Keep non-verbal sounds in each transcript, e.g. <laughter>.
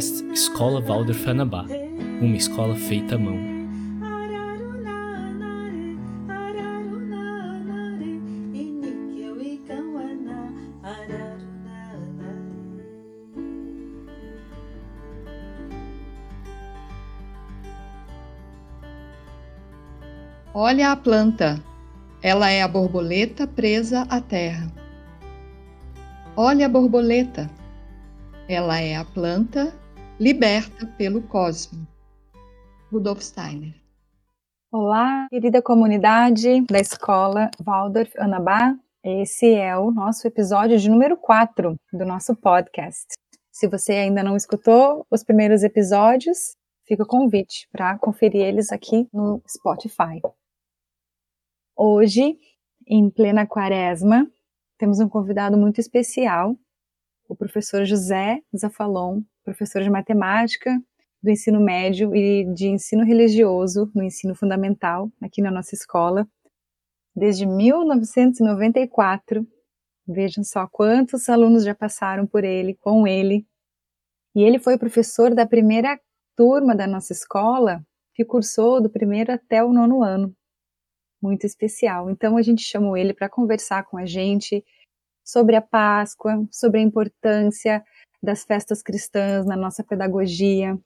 Podcast Escola Waldorf Anabá, uma escola feita à mão. Olha a planta. Ela é a borboleta presa à terra. Olha a borboleta. Ela é a planta liberta pelo cosmo. Rudolf Steiner. Olá, querida comunidade da escola Waldorf Anabá. Esse é o nosso episódio de número 4 do nosso podcast. Se você ainda não escutou os primeiros episódios, fica o convite para conferir eles aqui no Spotify. Hoje, em plena quaresma, temos um convidado muito especial, o professor José Zafalon, professor de matemática do ensino médio e de ensino religioso no ensino fundamental aqui na nossa escola, desde 1994. Vejam só quantos alunos já passaram por ele, com ele. E ele foi professor da primeira turma da nossa escola, que cursou do primeiro até o nono ano muito especial. Então a gente chamou ele para conversar com a gente sobre a Páscoa, sobre a importância das festas cristãs na nossa pedagogia.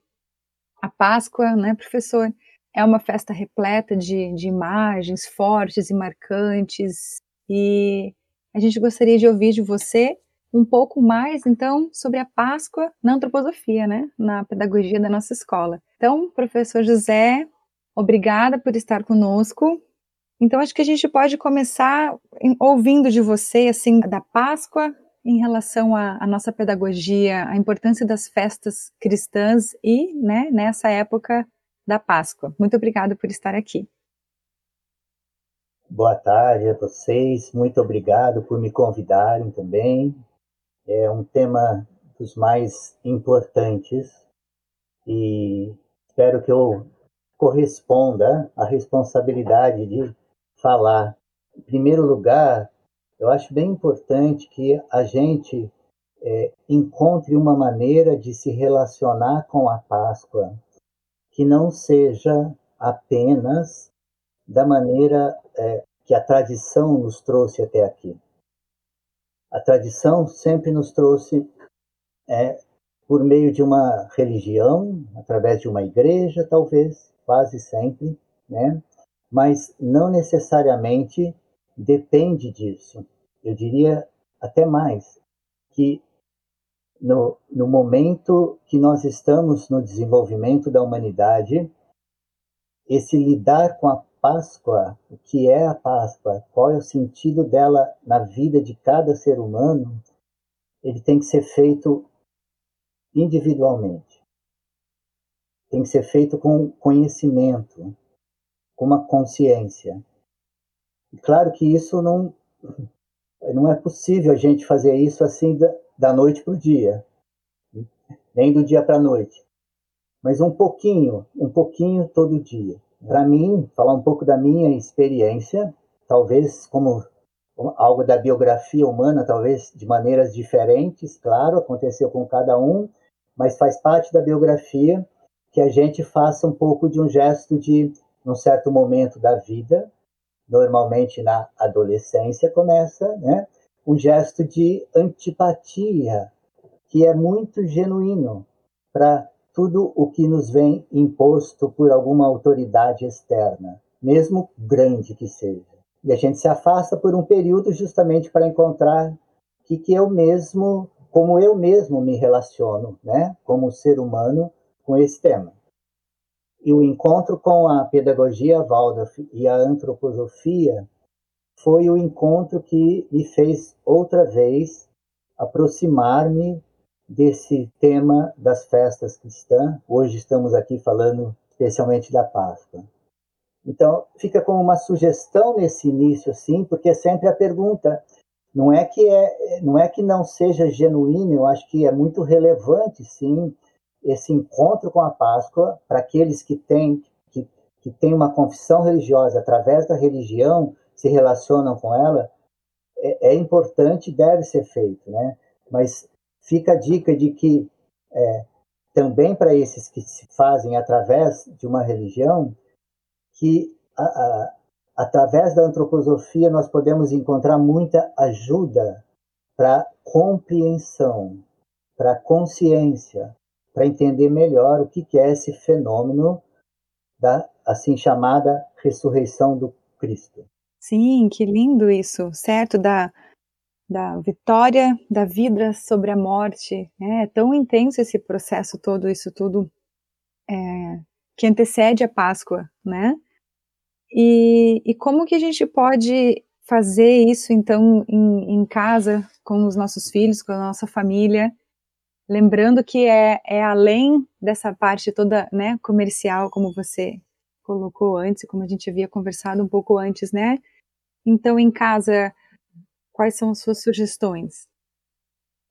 A Páscoa, né, professor, é uma festa repleta de, de imagens fortes e marcantes, e a gente gostaria de ouvir de você um pouco mais, então, sobre a Páscoa na antroposofia, né, na pedagogia da nossa escola. Então, professor José, obrigada por estar conosco. Então, acho que a gente pode começar ouvindo de você, assim, da Páscoa em relação à, nossa pedagogia, a importância das festas cristãs e, né, nessa época da Páscoa. Muito obrigada por estar aqui. Boa tarde a vocês, muito obrigado por me convidarem também. É um tema dos mais importantes e espero que eu corresponda à responsabilidade de falar. Em primeiro lugar, eu acho bem importante que a gente é, encontre uma maneira de se relacionar com a Páscoa que não seja apenas da maneira é, que a tradição nos trouxe até aqui. A tradição sempre nos trouxe é, por meio de uma religião, através de uma igreja, talvez, quase sempre, né? Mas não necessariamente depende disso. Eu diria até mais, que no, no momento que nós estamos no desenvolvimento da humanidade, esse lidar com a Páscoa, o que é a Páscoa, qual é o sentido dela na vida de cada ser humano, ele tem que ser feito individualmente. Tem que ser feito com conhecimento, com uma consciência. E claro que isso não, não é possível a gente fazer isso assim da, da noite para o dia, nem do dia para a noite, mas um pouquinho, um pouquinho todo dia. Para mim, falar um pouco da minha experiência, talvez como algo da biografia humana, talvez de maneiras diferentes, claro, aconteceu com cada um, mas faz parte da biografia que a gente faça um pouco de um gesto de num certo momento da vida, normalmente na adolescência, começa né, um gesto de antipatia, que é muito genuíno para tudo o que nos vem imposto por alguma autoridade externa, mesmo grande que seja. E a gente se afasta por um período justamente para encontrar que, que eu mesmo, como eu mesmo me relaciono, né, como ser humano, com esse tema. E o encontro com a pedagogia Waldorf e a antroposofia foi o encontro que me fez outra vez aproximar-me desse tema das festas cristãs. Hoje estamos aqui falando especialmente da Páscoa. Então, fica como uma sugestão nesse início assim, porque é sempre a pergunta, não é que é, não é que não seja genuíno, eu acho que é muito relevante sim esse encontro com a Páscoa, para aqueles que têm, que, que têm uma confissão religiosa através da religião, se relacionam com ela, é, é importante deve ser feito, né? Mas fica a dica de que é, também para esses que se fazem através de uma religião, que a, a, através da antroposofia nós podemos encontrar muita ajuda para compreensão, para consciência, para entender melhor o que é esse fenômeno da assim chamada ressurreição do Cristo. Sim, que lindo isso, certo? Da, da vitória da vida sobre a morte. Né? É tão intenso esse processo todo, isso tudo é, que antecede a Páscoa, né? E, e como que a gente pode fazer isso, então, em, em casa, com os nossos filhos, com a nossa família, lembrando que é, é além dessa parte toda né, comercial, como você colocou antes, como a gente havia conversado um pouco antes, né? Então, em casa, quais são as suas sugestões?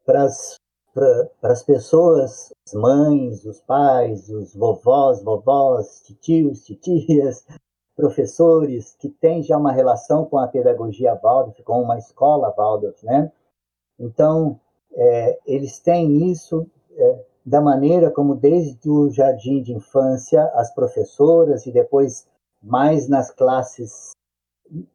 Para as pessoas, as mães, os pais, os vovós, vovós, titios, titias, <laughs> professores que têm já uma relação com a pedagogia Waldorf, com uma escola Waldorf, né? Então, é, eles têm isso é, da maneira como desde o jardim de infância as professoras e depois mais nas classes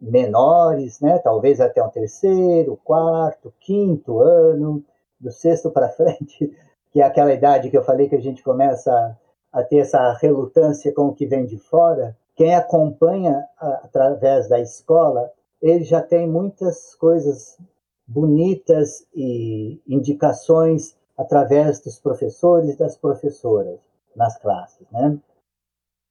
menores, né? Talvez até o terceiro, quarto, quinto ano, do sexto para <laughs> frente, que é aquela idade que eu falei que a gente começa a, a ter essa relutância com o que vem de fora. Quem acompanha a, através da escola, ele já tem muitas coisas bonitas e indicações através dos professores e das professoras nas classes, né?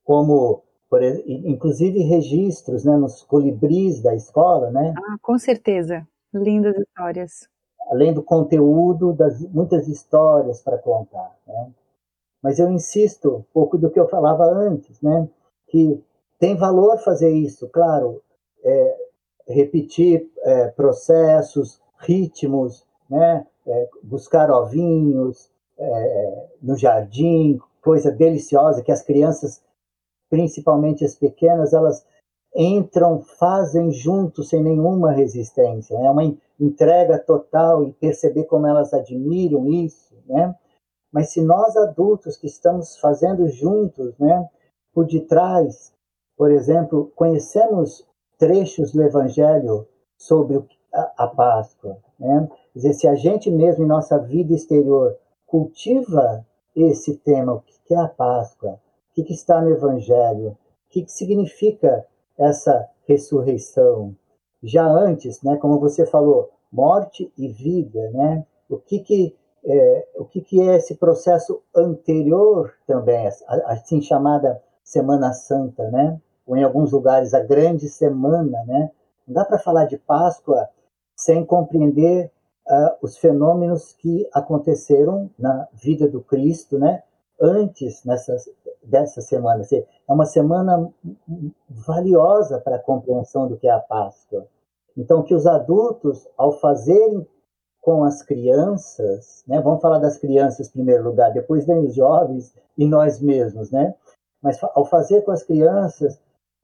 Como por, inclusive registros né, nos colibris da escola, né? Ah, com certeza, lindas histórias. Além do conteúdo, das muitas histórias para contar, né? Mas eu insisto um pouco do que eu falava antes, né? Que tem valor fazer isso, claro, é, repetir é, processos, ritmos, né? É, buscar ovinhos é, no jardim, coisa deliciosa que as crianças principalmente as pequenas, elas entram, fazem junto sem nenhuma resistência, é né? uma entrega total e perceber como elas admiram isso, né? Mas se nós adultos que estamos fazendo juntos, né, por detrás, por exemplo, conhecemos trechos do Evangelho sobre a, Páscoa, né? Quer dizer, se a gente mesmo em nossa vida exterior cultiva esse tema, o que é a Páscoa, que, que está no Evangelho, o que, que significa essa ressurreição. Já antes, né, como você falou, morte e vida, né? O que que é, o que que é esse processo anterior também, assim chamada Semana Santa, né? Ou em alguns lugares a Grande Semana, né? Não dá para falar de Páscoa sem compreender uh, os fenômenos que aconteceram na vida do Cristo, né? Antes nessas dessa semana. É uma semana valiosa para a compreensão do que é a Páscoa. Então, que os adultos, ao fazerem com as crianças, né, vamos falar das crianças em primeiro lugar, depois vem os jovens e nós mesmos, né? Mas ao fazer com as crianças,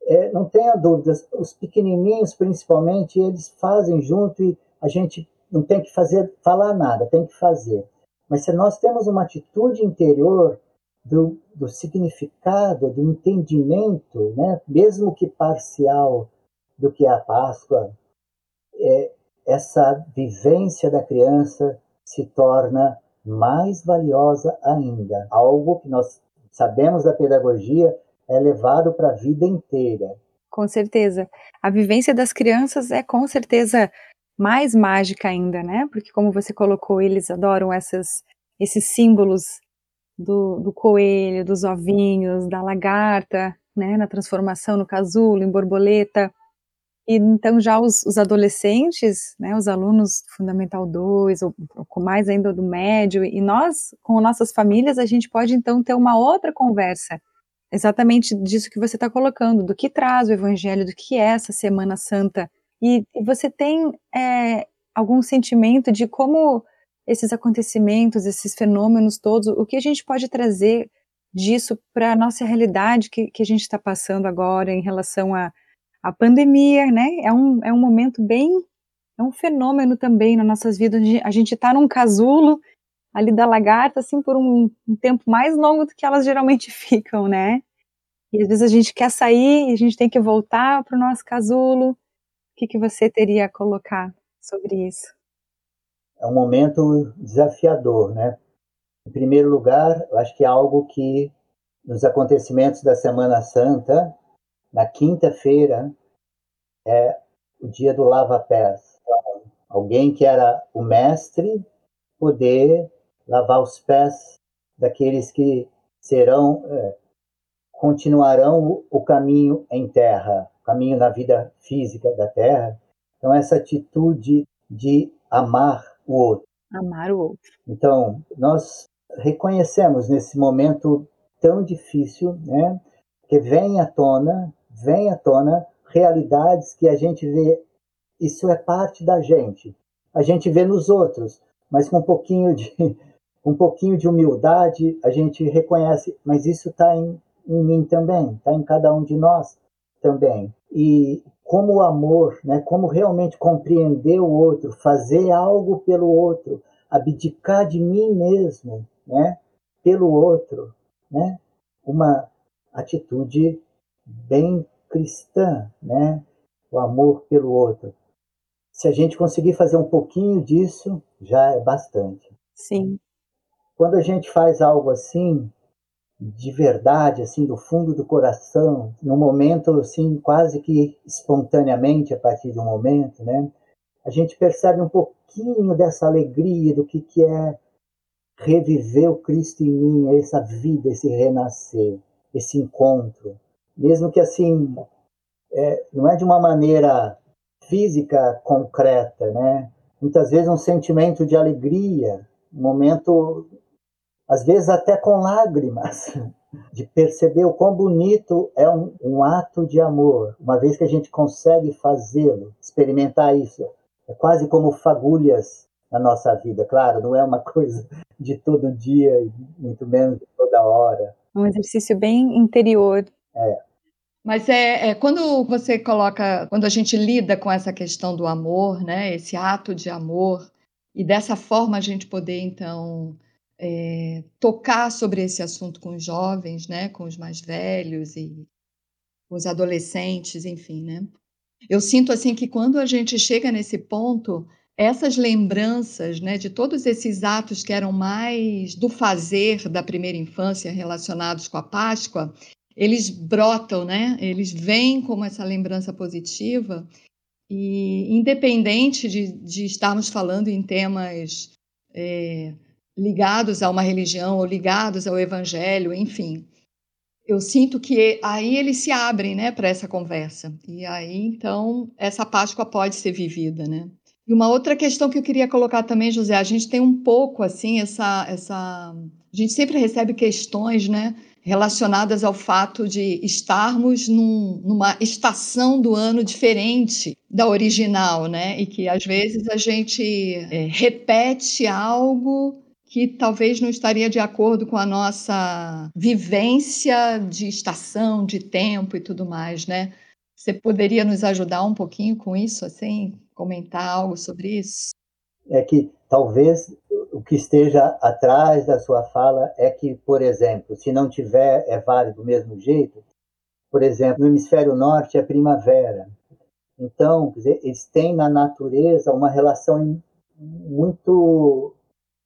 é, não tenha dúvidas, os pequenininhos principalmente, eles fazem junto e a gente não tem que fazer, falar nada, tem que fazer. Mas se nós temos uma atitude interior do, do significado, do entendimento, né, mesmo que parcial, do que é a Páscoa, é, essa vivência da criança se torna mais valiosa ainda. Algo que nós sabemos da pedagogia é levado para a vida inteira. Com certeza. A vivência das crianças é com certeza mais mágica ainda, né? Porque como você colocou, eles adoram essas, esses símbolos do, do coelho, dos ovinhos, da lagarta, né, na transformação no casulo, em borboleta. E então já os, os adolescentes, né, os alunos Fundamental 2, ou, ou com mais ainda do médio, e nós, com nossas famílias, a gente pode então ter uma outra conversa, exatamente disso que você está colocando, do que traz o Evangelho, do que é essa Semana Santa. E, você tem é, algum sentimento de como esses acontecimentos, esses fenômenos todos, o que a gente pode trazer disso para a nossa realidade que, que a gente está passando agora em relação à, à pandemia, né? É um, é um momento bem, é um fenômeno também nas nossas vidas, a gente está num casulo, ali da lagarta, assim, por um, um tempo mais longo do que elas geralmente <laughs> ficam, né? E às vezes a gente quer sair e a gente tem que voltar para o nosso casulo. O que, que você teria a colocar sobre isso? É um momento desafiador, né? Em primeiro lugar, eu acho que é algo que nos acontecimentos da Semana Santa, na quinta-feira, é o dia do lava-pés. Então, alguém que era o mestre poder lavar os pés daqueles que serão, é, continuarão o, o caminho em terra, o caminho na vida física da terra. Então, essa atitude de amar o outro. Amar o outro. Então, nós reconhecemos nesse momento tão difícil, né? Que vem à tona, vem à tona realidades que a gente vê, isso é parte da gente. A gente vê nos outros, mas com um pouquinho de um pouquinho de humildade, a gente reconhece, mas isso está em, em mim também, está em cada um de nós também. E como o amor, né, como realmente compreender o outro, fazer algo pelo outro, abdicar de mim mesmo, né, pelo outro, né, uma atitude bem cristã, né, o amor pelo outro. Se a gente conseguir fazer um pouquinho disso, já é bastante. Sim. Quando a gente faz algo assim, de verdade, assim, do fundo do coração, num momento assim, quase que espontaneamente a partir de um momento, né? A gente percebe um pouquinho dessa alegria do que que é reviver o Cristo em mim, essa vida, esse renascer, esse encontro, mesmo que assim é, não é de uma maneira física concreta, né? Muitas vezes um sentimento de alegria, um momento, às vezes até com lágrimas, <laughs> de perceber o quão bonito é um, um ato de amor, uma vez que a gente consegue fazê-lo, experimentar isso. É quase como fagulhas na nossa vida, claro, não é uma <laughs> coisa de todo dia, muito menos de toda hora. É um exercício bem interior. É. Mas é, é, quando você coloca, quando a gente lida com essa questão do amor, né, esse ato de amor, e dessa forma a gente poder então é, tocar sobre esse assunto com os jovens, né, com os mais velhos e os adolescentes, enfim, né? Eu sinto assim que quando a gente chega nesse ponto, essas lembranças, né, de todos esses atos que eram mais do fazer da primeira infância relacionados com a Páscoa, eles brotam, né? Eles vêm como essa lembrança positiva e independente de, de estarmos falando em temas é, ligados a uma religião ou ligados ao evangelho, enfim, eu sinto que aí eles se abrem, né, para essa conversa e aí então essa Páscoa pode ser vivida, né? E uma outra questão que eu queria colocar também, José, a gente tem um pouco assim essa essa a gente sempre recebe questões, né? relacionadas ao fato de estarmos num, numa estação do ano diferente da original, né? E que às vezes a gente é, repete algo que talvez não estaria de acordo com a nossa vivência de estação, de tempo e tudo mais, né? Você poderia nos ajudar um pouquinho com isso, assim, comentar algo sobre isso? É que talvez o que esteja atrás da sua fala é que, por exemplo, se não tiver, é válido do mesmo jeito. Por exemplo, no hemisfério norte é primavera. Então, dizer, eles têm na natureza uma relação muito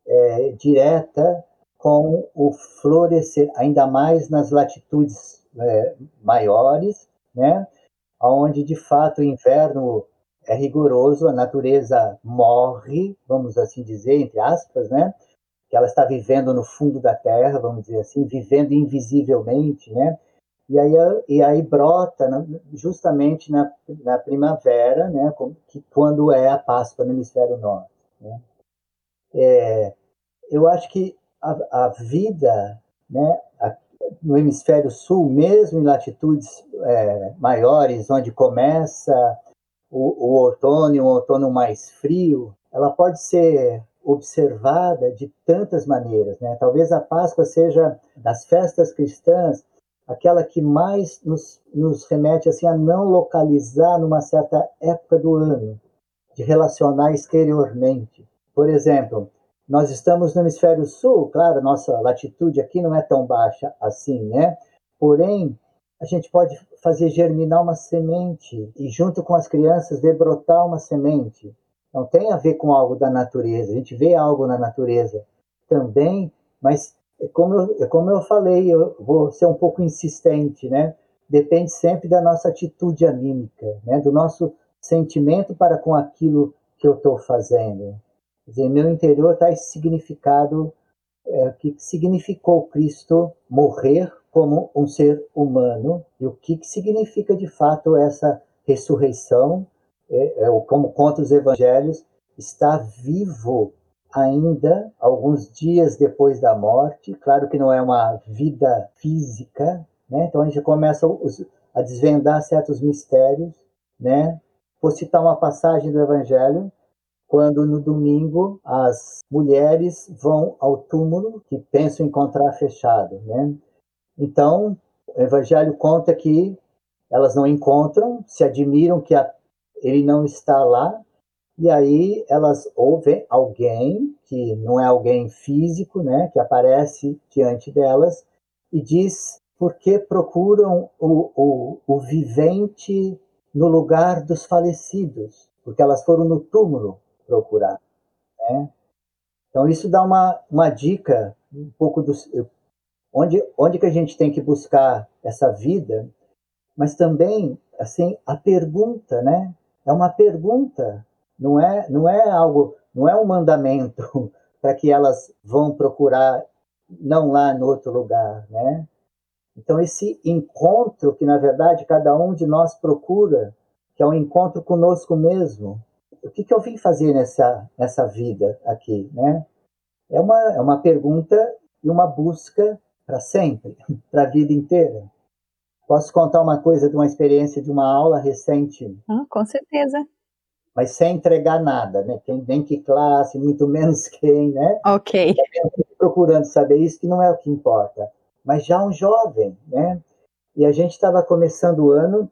é, direta com o florescer, ainda mais nas latitudes é, maiores, né? onde de fato o inverno é rigoroso, a natureza morre, vamos assim dizer, entre aspas, né? Que ela está vivendo no fundo da terra, vamos dizer assim, vivendo invisivelmente, né? E aí, e aí brota justamente na, na primavera, né? Que, quando é a Páscoa no hemisfério norte. Né? É, eu acho que a, a vida, né? A, no hemisfério sul, mesmo em latitudes é, maiores, onde começa o, o outono um outono mais frio, ela pode ser observada de tantas maneiras. Né? Talvez a Páscoa seja, das festas cristãs, aquela que mais nos, nos remete assim, a não localizar numa certa época do ano, de relacionar exteriormente. Por exemplo, nós estamos no hemisfério sul, claro, nossa latitude aqui não é tão baixa assim, né? Porém, a gente pode fazer germinar uma semente e, junto com as crianças, ver brotar uma semente. Não tem a ver com algo da natureza, a gente vê algo na natureza também, mas é como eu, é como eu falei, eu vou ser um pouco insistente, né? Depende sempre da nossa atitude anímica, né? Do nosso sentimento para com aquilo que eu estou fazendo. Quer dizer, meu interior está esse significado é, que significou Cristo morrer como um ser humano e o que, que significa de fato essa ressurreição, é, é, como conta os evangelhos, está vivo ainda alguns dias depois da morte. Claro que não é uma vida física, né? Então a gente começa os, a desvendar certos mistérios, né? Vou citar uma passagem do Evangelho quando no domingo as mulheres vão ao túmulo que pensam encontrar fechado, né? Então, o evangelho conta que elas não encontram, se admiram que a, ele não está lá, e aí elas ouvem alguém que não é alguém físico, né, que aparece diante delas e diz por que procuram o, o, o vivente no lugar dos falecidos, porque elas foram no túmulo procurar. Né? Então, isso dá uma, uma dica um pouco do onde, onde que a gente tem que buscar essa vida, mas também assim a pergunta, né? É uma pergunta, não é não é algo, não é um mandamento <laughs> para que elas vão procurar não lá no outro lugar, né? Então esse encontro que na verdade cada um de nós procura, que é um encontro conosco mesmo, o que, que eu vim fazer nessa, nessa vida aqui, né? É uma, é uma pergunta e uma busca para sempre, <laughs> para a vida inteira. Posso contar uma coisa de uma experiência de uma aula recente? Ah, com certeza. Mas sem entregar nada, né? Quem, nem que classe, muito <laughs> menos quem, né? Ok. Procurando saber isso, que não é o que importa. Mas já um jovem, né? E a gente estava começando o ano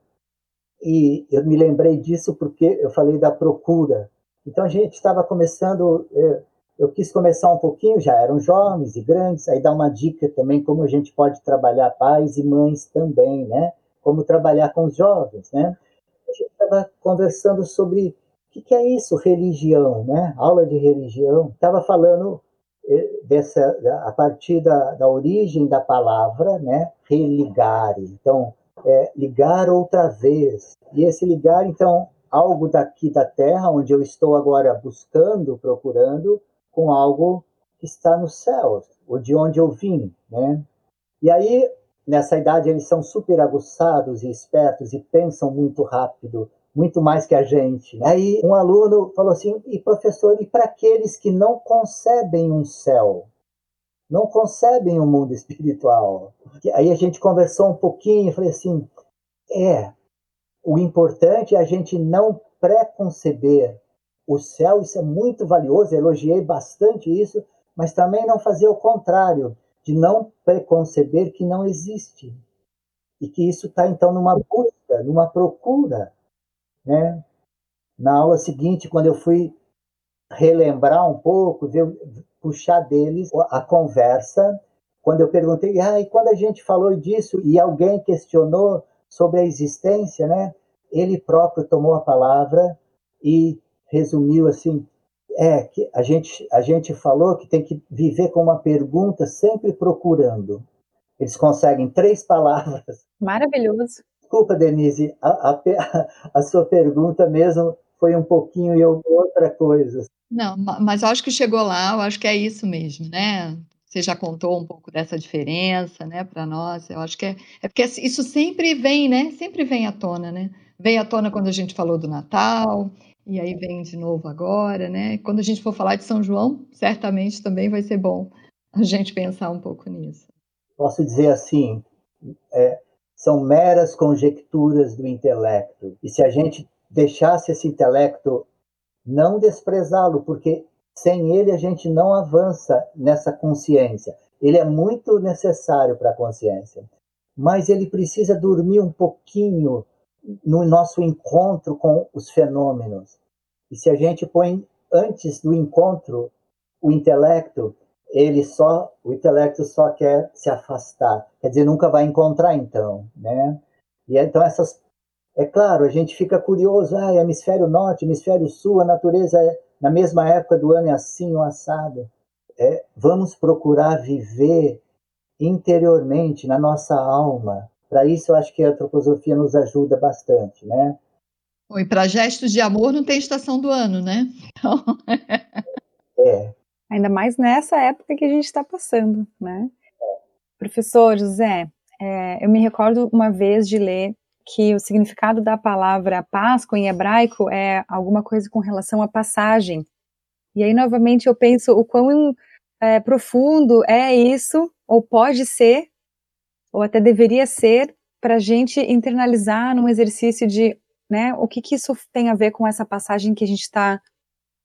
e eu me lembrei disso porque eu falei da procura. Então a gente estava começando, é, eu quis começar um pouquinho, já eram jovens e grandes, aí dá uma dica também como a gente pode trabalhar pais e mães também, né? Como trabalhar com os jovens, né? A gente estava conversando sobre o que, que é isso, religião, né? Aula de religião. Estava falando é, dessa a partir da, da origem da palavra, né? Religare. Então é, ligar outra vez. E esse ligar, então, algo daqui da Terra, onde eu estou agora buscando, procurando, com algo que está no céu, ou de onde eu vim, né? E aí, nessa idade, eles são super aguçados e espertos e pensam muito rápido, muito mais que a gente. Aí um aluno falou assim: e professor, e para aqueles que não concebem um céu? Não concebem o mundo espiritual. Aí a gente conversou um pouquinho, falei assim, é, o importante é a gente não preconceber o céu, isso é muito valioso, elogiei bastante isso, mas também não fazer o contrário, de não preconceber que não existe. E que isso está, então, numa busca, numa procura. Né? Na aula seguinte, quando eu fui relembrar um pouco, ver, puxar deles a conversa. Quando eu perguntei, ah, e quando a gente falou disso e alguém questionou sobre a existência, né? Ele próprio tomou a palavra e resumiu assim: é que a gente a gente falou que tem que viver com uma pergunta sempre procurando. Eles conseguem três <laughs> palavras. Maravilhoso. Desculpa, Denise, a, a, <laughs> a sua pergunta mesmo foi um pouquinho e outra coisa. Não, mas eu acho que chegou lá, eu acho que é isso mesmo, né? Você já contou um pouco dessa diferença, né, para nós. Eu acho que é, é porque isso sempre vem, né? Sempre vem à tona, né? Veio à tona quando a gente falou do Natal, e aí vem de novo agora, né? Quando a gente for falar de São João, certamente também vai ser bom a gente pensar um pouco nisso. Posso dizer assim, é, são meras conjecturas do intelecto. E se a gente deixasse esse intelecto não desprezá-lo, porque sem ele a gente não avança nessa consciência. Ele é muito necessário para a consciência, mas ele precisa dormir um pouquinho no nosso encontro com os fenômenos. E se a gente põe antes do encontro o intelecto, ele só, o intelecto só quer se afastar, quer dizer, nunca vai encontrar então, né? E então essas, é claro, a gente fica curioso, ah, hemisfério norte, hemisfério sul, a natureza é, na mesma época do ano é assim ou assado. É, vamos procurar viver interiormente, na nossa alma. Para isso, eu acho que a antroposofia nos ajuda bastante, né? E para gestos de amor não tem estação do ano, né? Então... <laughs> é. Ainda mais nessa época que a gente está passando, né? Professor José, é, eu me recordo uma vez de ler que o significado da palavra Páscoa em hebraico é alguma coisa com relação à passagem. E aí, novamente, eu penso o quão é, profundo é isso, ou pode ser, ou até deveria ser, para a gente internalizar num exercício de né, o que, que isso tem a ver com essa passagem que a gente está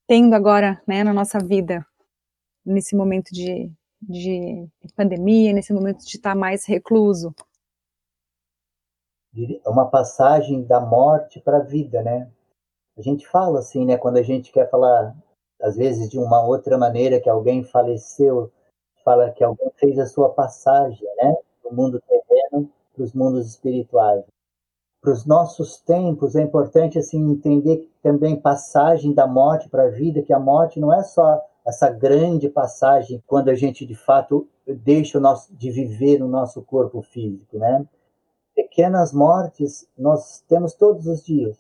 tendo agora né, na nossa vida, nesse momento de, de pandemia, nesse momento de estar tá mais recluso. É uma passagem da morte para a vida, né? A gente fala assim, né? Quando a gente quer falar, às vezes, de uma outra maneira, que alguém faleceu, fala que alguém fez a sua passagem, né? Do mundo terreno para os mundos espirituais. Para os nossos tempos, é importante, assim, entender também passagem da morte para a vida, que a morte não é só essa grande passagem quando a gente, de fato, deixa o nosso, de viver no nosso corpo físico, né? Pequenas mortes nós temos todos os dias.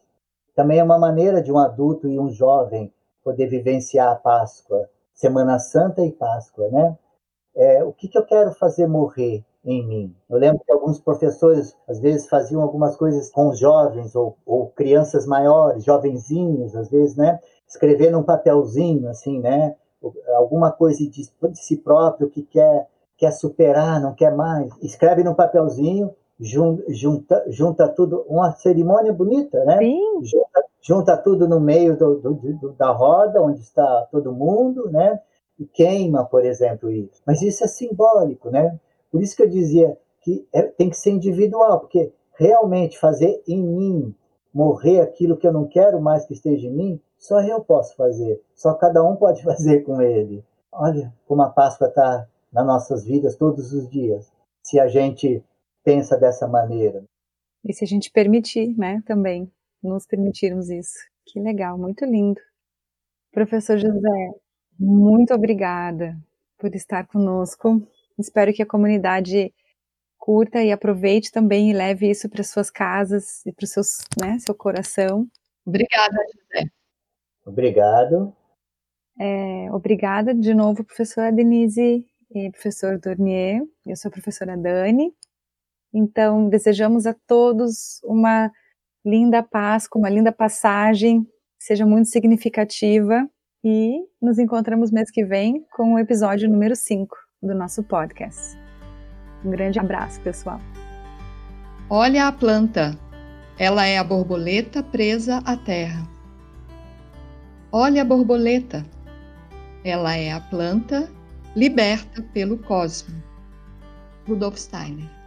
Também é uma maneira de um adulto e um jovem poder vivenciar a Páscoa, Semana Santa e Páscoa, né? É, o que, que eu quero fazer morrer em mim? Eu lembro que alguns professores às vezes faziam algumas coisas com jovens ou, ou crianças maiores, jovenzinhos, às vezes, né? Escrever num papelzinho, assim, né? Alguma coisa de, de si próprio que quer quer superar, não quer mais. Escreve num papelzinho junta, junta tudo, uma cerimônia bonita, né? Sim. Junta, junta tudo no meio do, do, do, da roda, onde está todo mundo, né? E queima, por exemplo, isso. Mas isso é simbólico, né? Por isso que eu dizia que é, tem que ser individual, porque realmente fazer em mim morrer aquilo que eu não quero mais que esteja em mim, só eu posso fazer, só cada um pode <laughs> fazer com ele. Olha como a Páscoa está nas nossas vidas todos os dias. Se a gente pensa dessa maneira. E se a gente permitir, né, também, nos permitirmos isso. Que legal, muito lindo. Professor José, muito obrigada por estar conosco. Espero que a comunidade curta e aproveite também e leve isso para suas casas e para o né, seu coração. Obrigada, José. Obrigado. É, obrigada de novo, professora Denise e professor Dornier. Eu sou a professora Dani. Então, desejamos a todos uma linda Páscoa, uma linda passagem, seja muito significativa e nos encontramos mês que vem com o episódio número 5 do nosso podcast. Um grande abraço, pessoal. Olha a planta. Ela é a borboleta presa à terra. Olha a borboleta. Ela é a planta liberta pelo cosmo. Rudolf Steiner